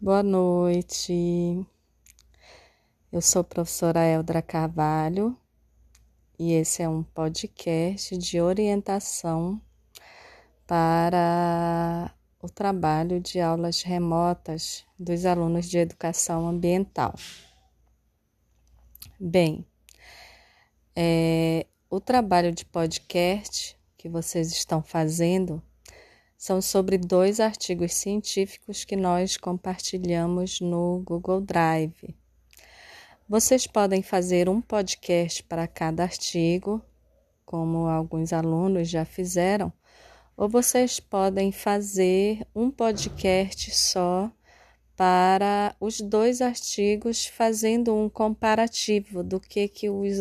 Boa noite. Eu sou a professora Eldra Carvalho e esse é um podcast de orientação para o trabalho de aulas remotas dos alunos de educação ambiental. Bem, é, o trabalho de podcast que vocês estão fazendo são sobre dois artigos científicos que nós compartilhamos no Google Drive. Vocês podem fazer um podcast para cada artigo, como alguns alunos já fizeram, ou vocês podem fazer um podcast só para os dois artigos, fazendo um comparativo do que, que os,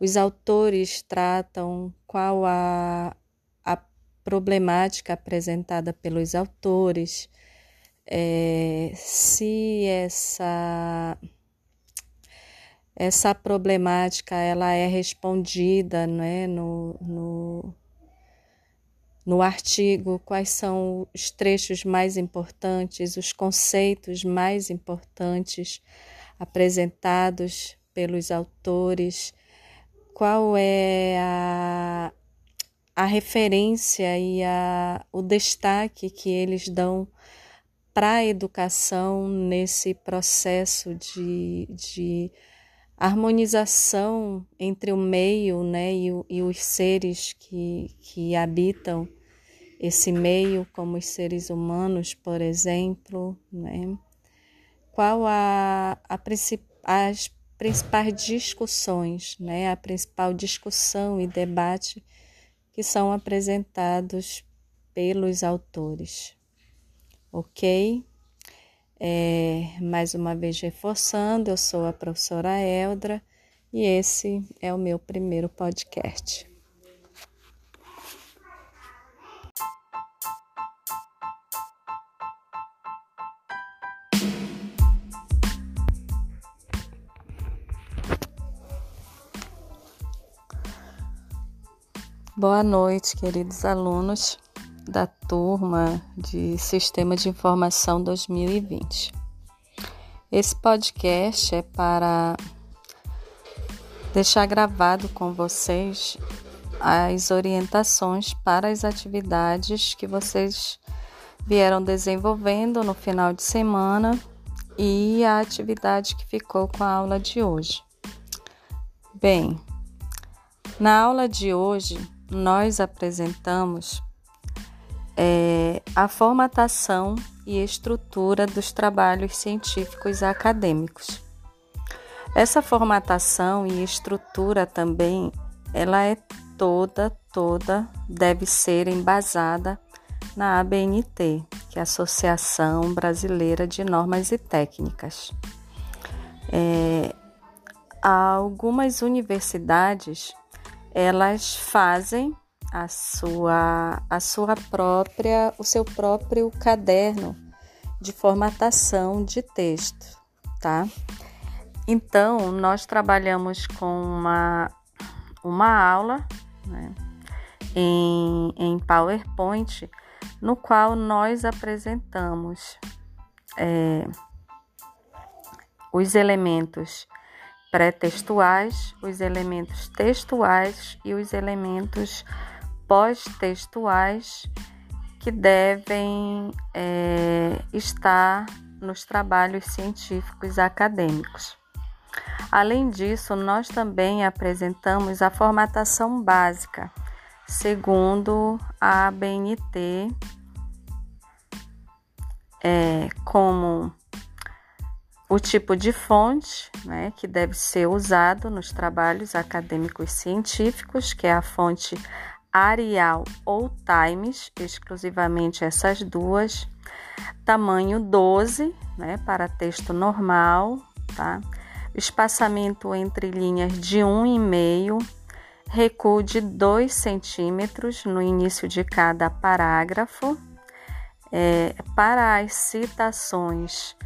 os autores tratam, qual a, problemática apresentada pelos autores, é, se essa essa problemática ela é respondida né, no, no, no artigo, quais são os trechos mais importantes, os conceitos mais importantes apresentados pelos autores, qual é a, a referência e a, o destaque que eles dão para a educação nesse processo de, de harmonização entre o meio né, e, e os seres que, que habitam esse meio, como os seres humanos, por exemplo. Né? Qual a, a as principais discussões, né? a principal discussão e debate que são apresentados pelos autores. Ok? É, mais uma vez reforçando, eu sou a professora Eldra e esse é o meu primeiro podcast. Boa noite, queridos alunos da turma de Sistema de Informação 2020. Esse podcast é para deixar gravado com vocês as orientações para as atividades que vocês vieram desenvolvendo no final de semana e a atividade que ficou com a aula de hoje. Bem, na aula de hoje, nós apresentamos é, a formatação e estrutura dos trabalhos científicos acadêmicos. Essa formatação e estrutura também, ela é toda, toda deve ser embasada na ABNT, que é a Associação Brasileira de Normas e Técnicas. É, algumas universidades elas fazem a sua a sua própria o seu próprio caderno de formatação de texto, tá? Então, nós trabalhamos com uma, uma aula né, em, em PowerPoint, no qual nós apresentamos é, os elementos pré-textuais, os elementos textuais e os elementos pós-textuais que devem é, estar nos trabalhos científicos acadêmicos. Além disso, nós também apresentamos a formatação básica, segundo a ABNT, é, como o tipo de fonte né, que deve ser usado nos trabalhos acadêmicos científicos, que é a fonte Arial ou Times, exclusivamente essas duas. Tamanho 12, né, para texto normal, tá? Espaçamento entre linhas de 1,5, recuo de 2 centímetros no início de cada parágrafo. É, para as citações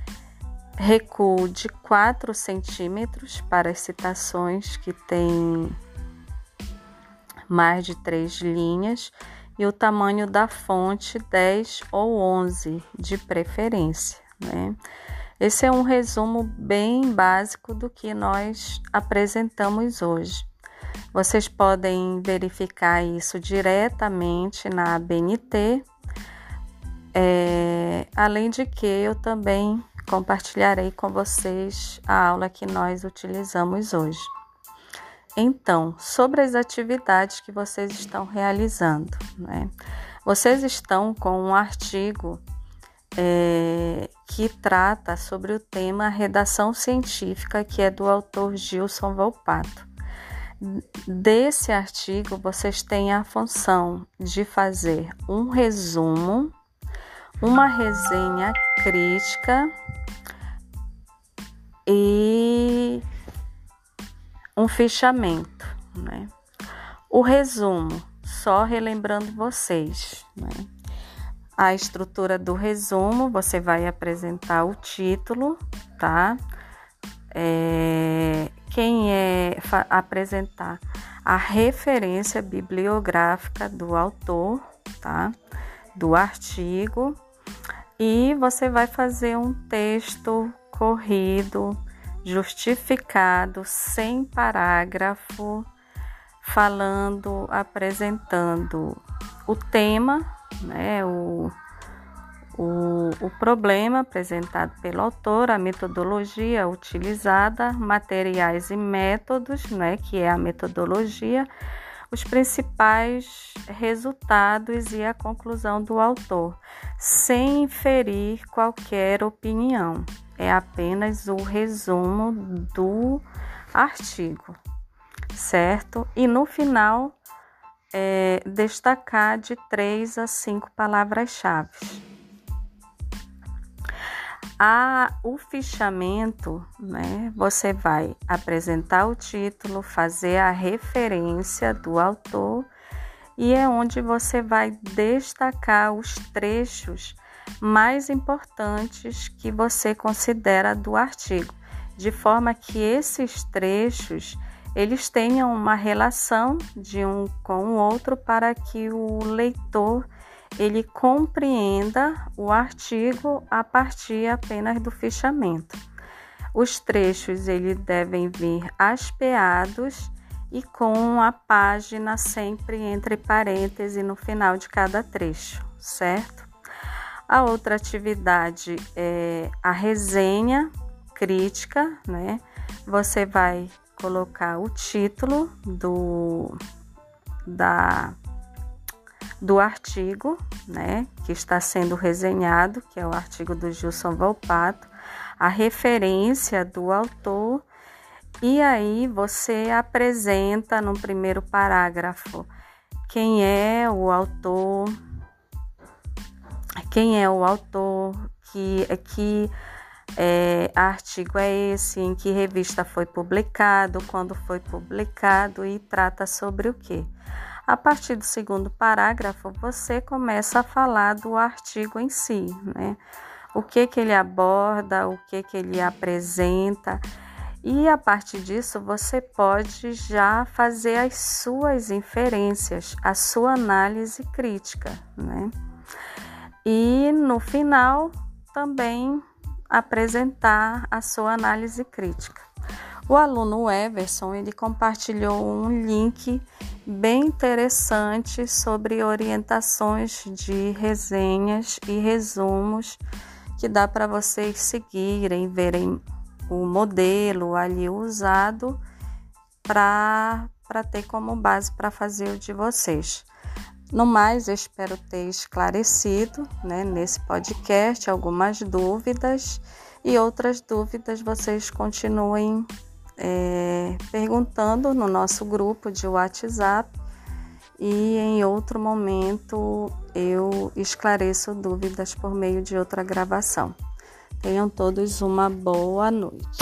recuo de 4 centímetros para as citações que têm mais de três linhas e o tamanho da fonte 10 ou 11 de preferência, Né? Esse é um resumo bem básico do que nós apresentamos hoje. Vocês podem verificar isso diretamente na ABNT, é, além de que eu também compartilharei com vocês a aula que nós utilizamos hoje. Então, sobre as atividades que vocês estão realizando, né? Vocês estão com um artigo é, que trata sobre o tema redação científica, que é do autor Gilson Volpato. Desse artigo, vocês têm a função de fazer um resumo, uma resenha crítica e um fichamento. Né? O resumo, só relembrando vocês. Né? A estrutura do resumo, você vai apresentar o título, tá? É, quem é apresentar a referência bibliográfica do autor, tá? Do artigo, e você vai fazer um texto corrido, justificado, sem parágrafo, falando, apresentando o tema, né, o, o, o problema apresentado pelo autor, a metodologia utilizada, materiais e métodos, né, que é a metodologia, os principais resultados e a conclusão do autor, sem inferir qualquer opinião. É apenas o resumo do artigo, certo? E no final, é, destacar de três a cinco palavras-chave. A, o fichamento, né, você vai apresentar o título, fazer a referência do autor e é onde você vai destacar os trechos mais importantes que você considera do artigo, de forma que esses trechos eles tenham uma relação de um com o outro para que o leitor ele compreenda o artigo a partir apenas do fichamento. Os trechos eles devem vir aspeados e com a página sempre entre parênteses no final de cada trecho, certo? A outra atividade é a resenha crítica, né? Você vai colocar o título do da do artigo, né, que está sendo resenhado, que é o artigo do Gilson Volpato, a referência do autor, e aí você apresenta no primeiro parágrafo quem é o autor, quem é o autor, que, que é, artigo é esse, em que revista foi publicado, quando foi publicado e trata sobre o que. A partir do segundo parágrafo, você começa a falar do artigo em si, né? O que que ele aborda, o que que ele apresenta, e a partir disso você pode já fazer as suas inferências, a sua análise crítica, né? E no final também apresentar a sua análise crítica. O aluno Everson ele compartilhou um link bem interessante sobre orientações de resenhas e resumos que dá para vocês seguirem, verem o modelo ali usado para ter como base para fazer o de vocês. No mais, espero ter esclarecido né, nesse podcast algumas dúvidas e outras dúvidas vocês continuem é, perguntando no nosso grupo de WhatsApp e em outro momento eu esclareço dúvidas por meio de outra gravação. Tenham todos uma boa noite.